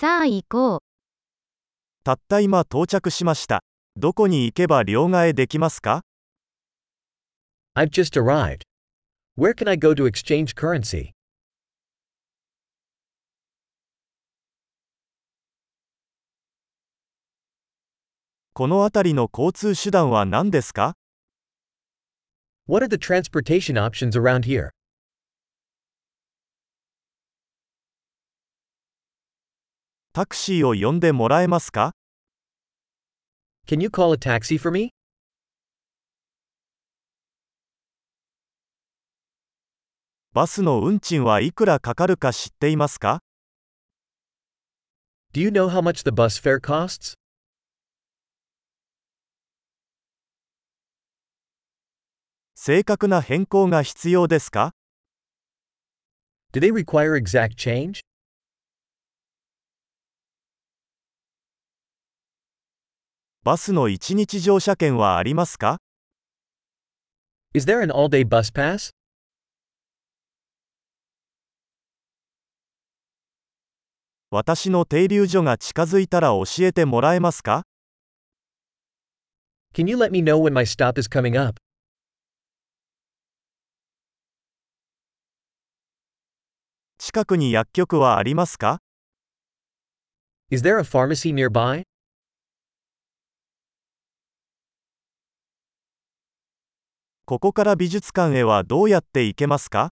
さあ行こう。たった今到着しました。どこに行けば両替できますか I've just arrived. Where can I go to exchange currency? この辺りの交通手段は何ですか What are the transportation options around here? タクシーを呼んでもらえますか Can you call a taxi for me? バスの運賃はいくらかかるか知っていますか Do you know how much the bus fare costs? 正確な変更が必要ですか Do they require exact change? バスの1日乗車券はありますか Is there an all day bus pass? 私の停留所が近づいたら教えてもらえますか Can you let me know when my stop is coming up? 近くに薬局はありますか Is there a pharmacy nearby? ここから美術館へはどうやって行けますか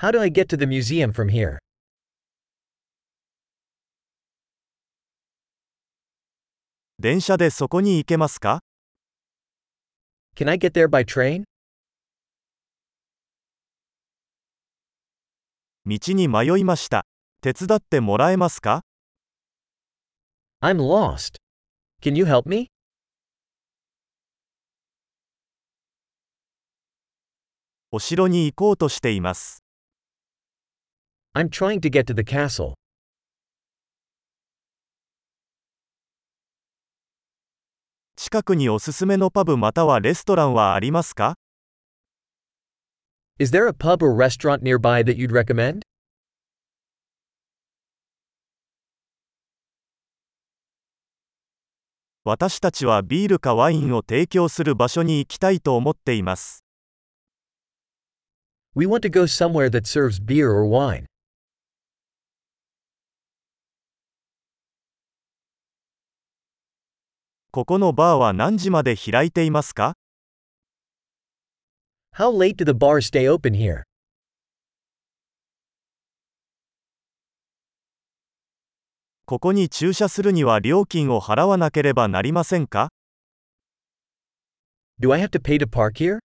How do I get to the museum from here? 電車でそこに行けますか Can I get there by train? 道に迷いました。手伝ってもらえますか I'm lost. Can you help me? お城に行こうとしています。I'm trying to get to the castle. 近くにおすすめのパブまたはレストランはありますか Is there a pub or restaurant nearby that you'd recommend? 私たちはビールかワインを提供する場所に行きたいと思っています。We want to go somewhere that serves beer or wine. ここのバーは何時まで開いていますか How late do the bars stay open here? ここに駐車するには料金を払わなければなりませんか Do I have to pay to park here?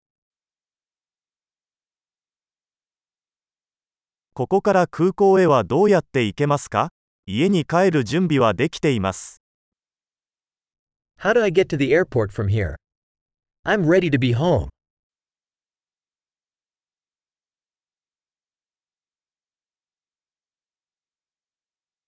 ここから空港へはどうやって行けますか家に帰る準備はできています。How do I get to the airport from here? I'm ready to be home.